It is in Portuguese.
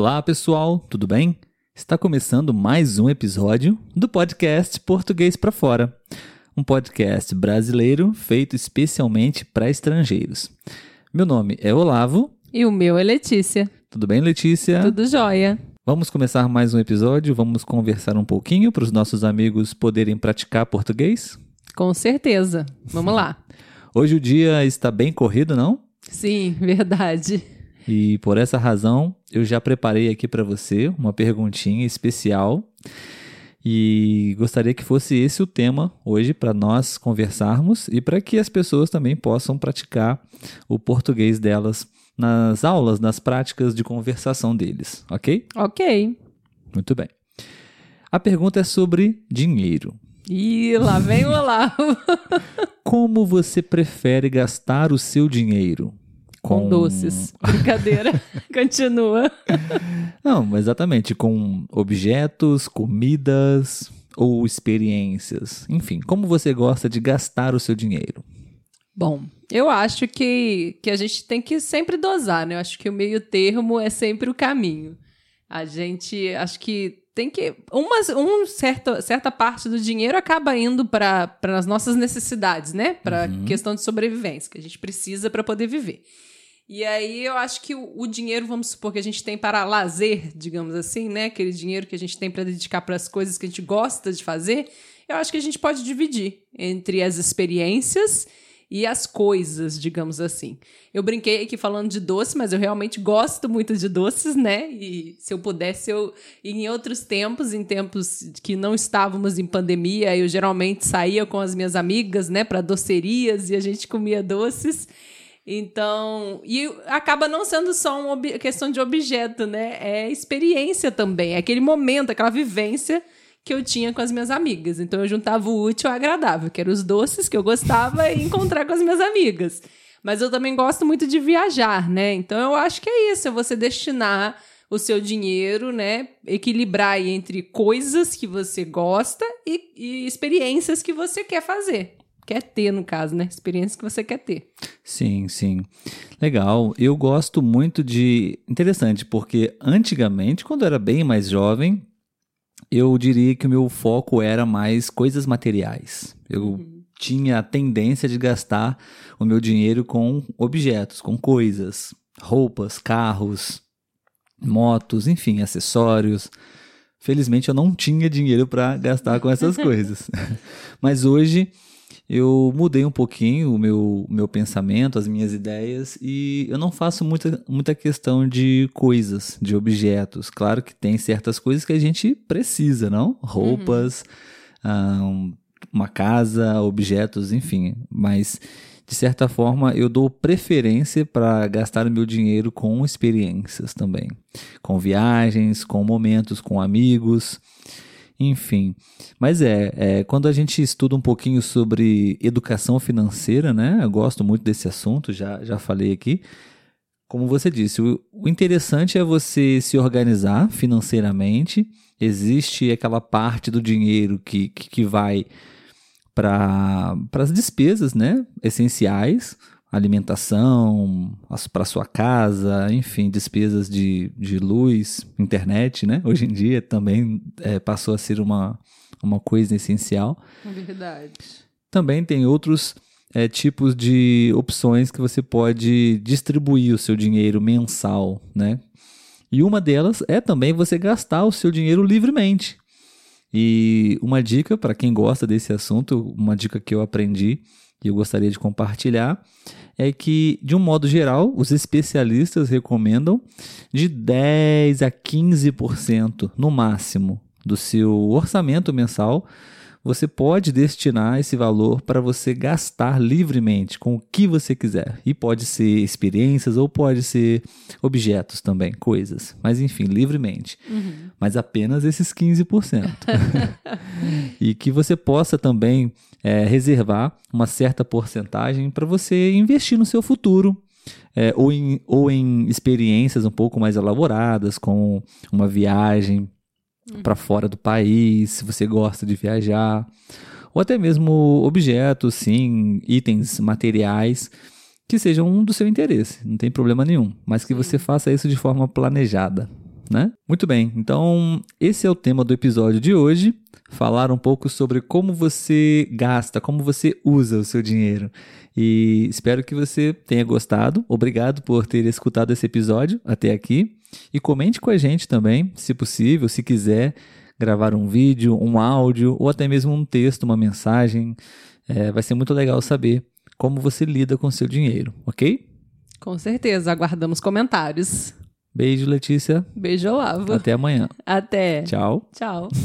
Olá, pessoal, tudo bem? Está começando mais um episódio do podcast Português para Fora, um podcast brasileiro feito especialmente para estrangeiros. Meu nome é Olavo. E o meu é Letícia. Tudo bem, Letícia? Tudo jóia. Vamos começar mais um episódio, vamos conversar um pouquinho para os nossos amigos poderem praticar português? Com certeza. Vamos lá. Hoje o dia está bem corrido, não? Sim, verdade. E por essa razão, eu já preparei aqui para você uma perguntinha especial. E gostaria que fosse esse o tema hoje para nós conversarmos e para que as pessoas também possam praticar o português delas nas aulas, nas práticas de conversação deles, ok? Ok. Muito bem. A pergunta é sobre dinheiro. Ih, lá vem o Olavo. Como você prefere gastar o seu dinheiro? Com, doces. Brincadeira. Continua. Não, exatamente. Com objetos, comidas ou experiências. Enfim, como você gosta de gastar o seu dinheiro? Bom, eu acho que, que a gente tem que sempre dosar, né? Eu acho que o meio termo é sempre o caminho. A gente, acho que tem que. Uma um certa, certa parte do dinheiro acaba indo para as nossas necessidades, né? Para uhum. questão de sobrevivência, que a gente precisa para poder viver. E aí eu acho que o, o, dinheiro, vamos supor que a gente tem para lazer, digamos assim, né? Aquele dinheiro que a gente tem para dedicar para as coisas que a gente gosta de fazer, eu acho que a gente pode dividir entre as experiências e as coisas, digamos assim. Eu brinquei aqui falando de doce, mas eu realmente gosto muito de doces, né? E se eu pudesse, eu em outros tempos, em tempos que não estávamos em pandemia, eu geralmente saía com as minhas amigas, né, para docerias e a gente comia doces. Então, e acaba não sendo só uma questão de objeto, né? É experiência também, é aquele momento, aquela vivência que eu tinha com as minhas amigas. Então eu juntava o útil ao agradável, que eram os doces que eu gostava e encontrar com as minhas amigas. Mas eu também gosto muito de viajar, né? Então eu acho que é isso, é você destinar o seu dinheiro, né? Equilibrar entre coisas que você gosta e, e experiências que você quer fazer quer ter, no caso, né? Experiência que você quer ter. Sim, sim. Legal. Eu gosto muito de. Interessante, porque antigamente, quando eu era bem mais jovem, eu diria que o meu foco era mais coisas materiais. Eu uhum. tinha a tendência de gastar o meu dinheiro com objetos, com coisas, roupas, carros, motos, enfim, acessórios. Felizmente eu não tinha dinheiro para gastar com essas coisas. Mas hoje eu mudei um pouquinho o meu, meu pensamento, as minhas ideias, e eu não faço muita, muita questão de coisas, de objetos. Claro que tem certas coisas que a gente precisa, não? Roupas, uhum. uma casa, objetos, enfim. Mas, de certa forma, eu dou preferência para gastar o meu dinheiro com experiências também. Com viagens, com momentos com amigos. Enfim, mas é, é, quando a gente estuda um pouquinho sobre educação financeira, né? Eu gosto muito desse assunto, já, já falei aqui. Como você disse, o, o interessante é você se organizar financeiramente. Existe aquela parte do dinheiro que, que, que vai para as despesas né, essenciais, alimentação, para sua casa, enfim, despesas de, de luz, internet, né? Hoje em dia também é, passou a ser uma, uma coisa essencial. Verdade. Também tem outros é, tipos de opções que você pode distribuir o seu dinheiro mensal, né? E uma delas é também você gastar o seu dinheiro livremente. E uma dica para quem gosta desse assunto, uma dica que eu aprendi e eu gostaria de compartilhar é que, de um modo geral, os especialistas recomendam de 10 a 15% no máximo do seu orçamento mensal. Você pode destinar esse valor para você gastar livremente com o que você quiser. E pode ser experiências ou pode ser objetos também, coisas. Mas enfim, livremente. Uhum. Mas apenas esses 15%. e que você possa também é, reservar uma certa porcentagem para você investir no seu futuro. É, ou, em, ou em experiências um pouco mais elaboradas, com uma viagem uhum. para fora do país, se você gosta de viajar, ou até mesmo objetos, sim, itens materiais que sejam do seu interesse, não tem problema nenhum, mas que você faça isso de forma planejada, né? Muito bem, então esse é o tema do episódio de hoje. Falar um pouco sobre como você gasta, como você usa o seu dinheiro. E espero que você tenha gostado. Obrigado por ter escutado esse episódio até aqui. E comente com a gente também, se possível, se quiser gravar um vídeo, um áudio ou até mesmo um texto, uma mensagem. É, vai ser muito legal saber como você lida com o seu dinheiro, ok? Com certeza, aguardamos comentários. Beijo, Letícia. Beijo, Olavo. Até amanhã. Até. Tchau. Tchau.